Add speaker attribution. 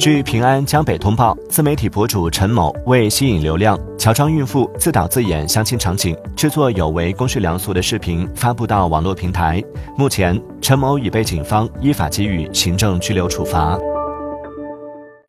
Speaker 1: 据平安江北通报自媒体博主陈某为吸引流量乔装孕妇自导自演相亲场景制作有违公序良俗的视频发布到网络平台。目前陈某已被警方依法给予行政拘留处罚。